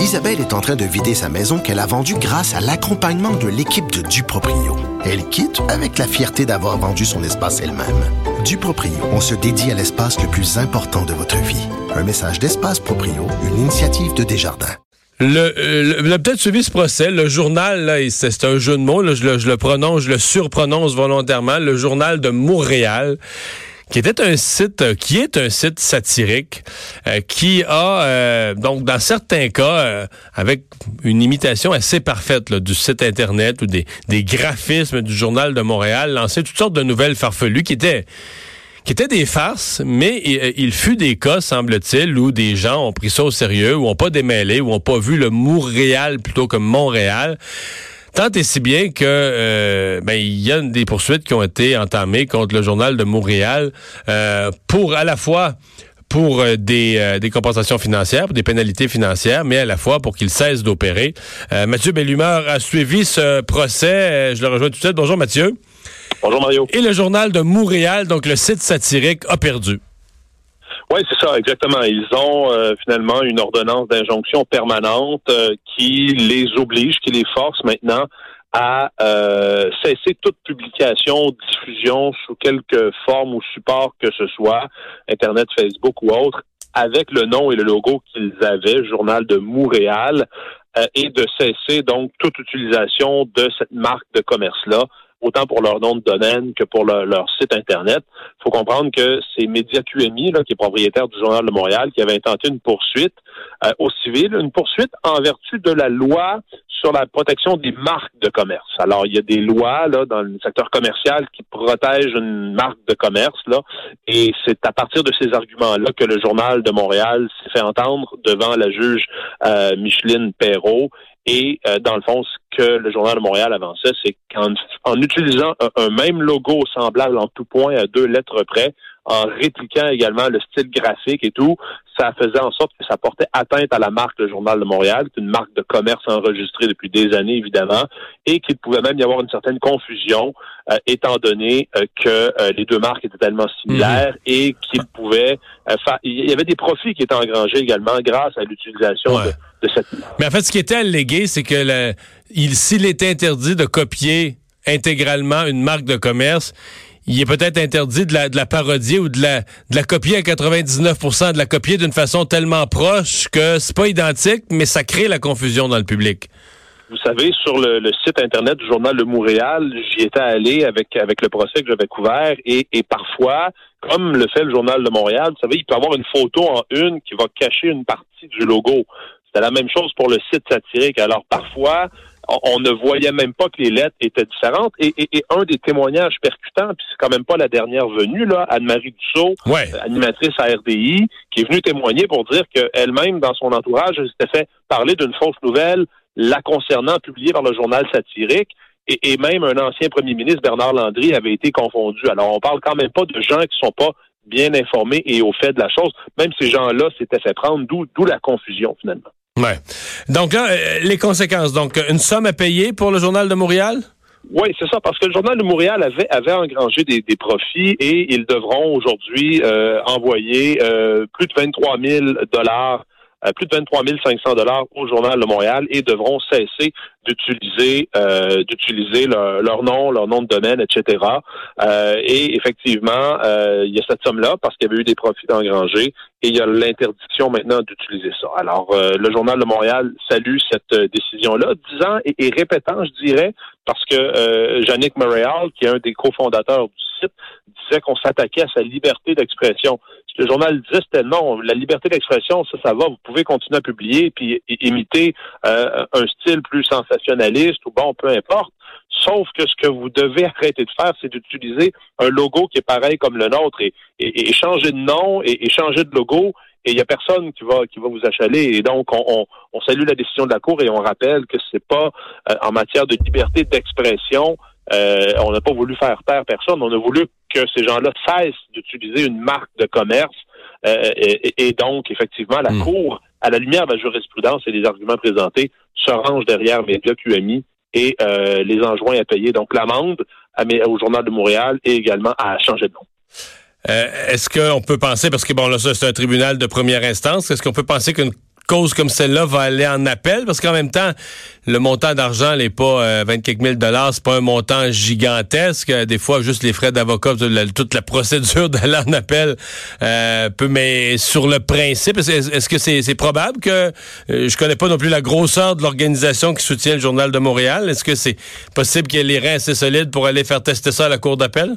Isabelle est en train de vider sa maison qu'elle a vendue grâce à l'accompagnement de l'équipe de Duproprio. Elle quitte avec la fierté d'avoir vendu son espace elle-même. Duproprio, on se dédie à l'espace le plus important de votre vie. Un message d'Espace Proprio, une initiative de Desjardins. Le, euh, le, peut-être suivi ce procès, le journal, c'est un jeu de mots, là, je, le, je le prononce, je le surprononce volontairement, le journal de Montréal qui était un site, euh, qui est un site satirique, euh, qui a, euh, donc, dans certains cas, avec une imitation assez parfaite du site Internet ou des, des graphismes du Journal de Montréal, lancé toutes sortes de nouvelles farfelues qui étaient qui étaient des farces, mais il, fut des cas, semble-t-il, où des gens ont pris ça au sérieux, ou ont pas démêlé, ou ont pas vu le Montréal plutôt que Montréal. Tant et si bien que euh, ben, il y a des poursuites qui ont été entamées contre le journal de Montréal euh, pour à la fois pour euh, des, des compensations financières, pour des pénalités financières, mais à la fois pour qu'il cesse d'opérer. Mathieu Bellumeur a suivi ce procès. je le rejoins tout de suite. Bonjour Mathieu. Bonjour Mario. Et le journal de Montréal, donc le site satirique, a perdu. Oui, c'est ça, exactement. Ils ont euh, finalement une ordonnance d'injonction permanente euh, qui les oblige, qui les force maintenant à euh, cesser toute publication, diffusion sous quelque forme ou support que ce soit, Internet, Facebook ou autre, avec le nom et le logo qu'ils avaient, Journal de Montréal, et de cesser donc toute utilisation de cette marque de commerce-là autant pour leur nom de domaine que pour leur site Internet. Il faut comprendre que c'est Média QMI, là, qui est propriétaire du Journal de Montréal, qui avait intenté une poursuite euh, au civil, une poursuite en vertu de la loi sur la protection des marques de commerce. Alors, il y a des lois là, dans le secteur commercial qui protègent une marque de commerce, là, et c'est à partir de ces arguments-là que le Journal de Montréal s'est fait entendre devant la juge euh, Micheline Perrault et euh, dans le fond, ce que le Journal de Montréal avançait, c'est qu'en en utilisant un, même logo semblable en tout point à deux lettres près, en répliquant également le style graphique et tout, ça faisait en sorte que ça portait atteinte à la marque Le Journal de Montréal, qui est une marque de commerce enregistrée depuis des années, évidemment, et qu'il pouvait même y avoir une certaine confusion, euh, étant donné euh, que euh, les deux marques étaient tellement similaires mhm. et qu'il pouvait faire... Il y avait des profits qui étaient engrangés également grâce à l'utilisation de, cette marque. Mais en fait, ce qui était allégué, c'est que s'il était interdit de copier intégralement une marque de commerce, il est peut-être interdit de la, de parodier ou de la, de la copier à 99% de la copier d'une façon tellement proche que c'est pas identique, mais ça crée la confusion dans le public. Vous savez, sur le, site Internet du Journal de Montréal, j'y étais allé avec, avec le procès que j'avais couvert et, parfois, comme le fait le Journal de Montréal, vous savez, il peut avoir une photo en une qui va cacher une partie du logo. C'était la même chose pour le site satirique. Alors parfois, on ne voyait même pas que les lettres étaient différentes. Et, un des témoignages percutants, puis c'est quand même pas la dernière venue, là, Anne-Marie Dussault, ouais. Euh, animatrice à RDI, qui est venue témoigner pour dire qu'elle-même, dans son entourage, elle s'était fait parler d'une fausse nouvelle la concernant, publiée par le journal satirique. Et, même un ancien premier ministre, Bernard Landry, avait été confondu. Alors, on parle quand même pas de gens qui sont pas bien informés et au fait de la chose. Même ces gens-là s'étaient fait prendre, d'où la confusion, finalement. Ouais. Donc là, euh, les conséquences. Donc, une somme à payer pour le Journal de Montréal? Oui, c'est ça, parce que le Journal de Montréal avait, engrangé des, profits et ils devront aujourd'hui euh, envoyer euh, plus de 23 000 dollars plus de 23 500 dollars au Journal de Montréal et devront cesser d'utiliser euh, d'utiliser leur, nom, leur nom de domaine, etc. Euh, et effectivement, euh, il y a cette somme-là parce qu'il y avait eu des profits engrangés et il y a l'interdiction maintenant d'utiliser ça. Alors, le Journal de Montréal salue cette décision-là, disant et, et, répétant, je dirais, parce que euh, Yannick Montréal, qui est un des cofondateurs du site, disait qu'on s'attaquait à sa liberté d'expression le journal disait, c'était non, la liberté d'expression, ça, ça va, vous pouvez continuer à publier puis imiter euh, un style plus sensationnaliste ou bon, peu importe. Sauf que ce que vous devez arrêter de faire, c'est d'utiliser un logo qui est pareil comme le nôtre et, et, changer de nom et, changer de logo. Et il n'y a personne qui va qui va vous achaler. Et donc, on, on, salue la décision de la Cour et on rappelle que c'est pas euh, en matière de liberté d'expression euh, on n'a pas voulu faire taire personne. On a voulu que ces gens-là cessent d'utiliser une marque de commerce. Euh, et, donc, effectivement, la hmm. Cour, à la lumière de la jurisprudence et des arguments présentés, se range derrière Média QMI et euh, les enjoint à payer donc l'amende au Journal de Montréal et également à changer de nom. Est-ce qu'on peut penser, parce que bon là, c'est un tribunal de première instance, est-ce qu'on peut penser qu'une cause comme celle-là va aller en appel? Parce qu'en même temps, le montant d'argent n'est pas euh, 24 000 c'est pas un montant gigantesque. Des fois, juste les frais d'avocat, toute la procédure d'aller en appel euh, peut, mais sur le principe, est-ce que c'est probable que euh, je connais pas non plus la grosseur de l'organisation qui soutient le Journal de Montréal? Est-ce que c'est possible qu'il y ait les reins assez solides pour aller faire tester ça à la Cour d'appel?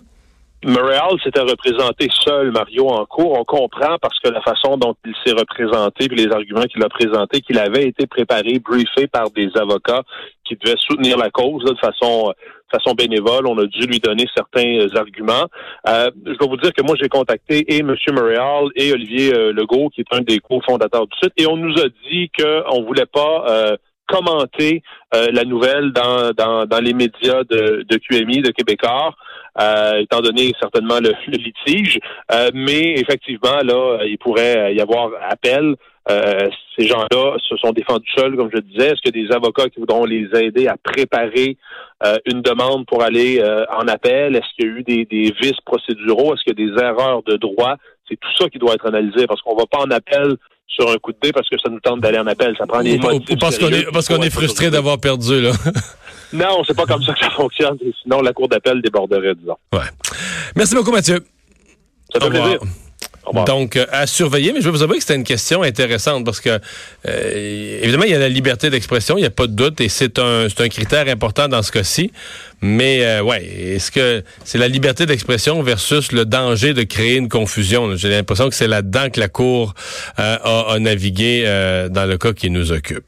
Montréal s'était représenté seul, Mario, en cours. On comprend parce que la façon dont il s'est représenté, puis les arguments qu'il a présentés, qu'il avait été préparé, briefé par des avocats qui devaient soutenir la cause de façon façon bénévole. On a dû lui donner certains euh, arguments. Euh, je dois vous dire que moi, j'ai contacté et M. Montréal et Olivier euh, Legault, qui est un des cofondateurs du site, et on nous a dit qu'on ne voulait pas commenter la nouvelle dans, les médias de, QMI, de Québécois. Euh, étant donné certainement le, litige. Euh, mais effectivement, là, il pourrait y avoir appel. Euh, ces gens-là se sont défendus seuls, comme je disais. Est-ce a des avocats qui voudront les aider à préparer une demande pour aller en appel? Est-ce qu'il y a eu des, des vices procéduraux? Est-ce qu'il y a des erreurs de droit? C'est tout ça qui doit être analysé parce qu'on va pas en appel sur un coup de dé parce que ça nous tente d'aller en appel. Ça prend des motifs parce qu'on est, parce qu'on est frustré d'avoir perdu, là. non, c'est pas comme ça que ça fonctionne. Sinon, la cour d'appel déborderait, disons. Ouais. Merci beaucoup, Mathieu. Ça fait plaisir. Donc, euh, à surveiller, mais je vais vous avouer que c'était une question intéressante parce que, euh, évidemment, il y a la liberté d'expression, il n'y a pas de doute, et c'est un, un critère important dans ce cas-ci. Mais, euh, ouais, est-ce que c'est la liberté d'expression versus le danger de créer une confusion? J'ai l'impression que c'est là-dedans que la Cour a, a, navigué dans le cas qui nous occupe.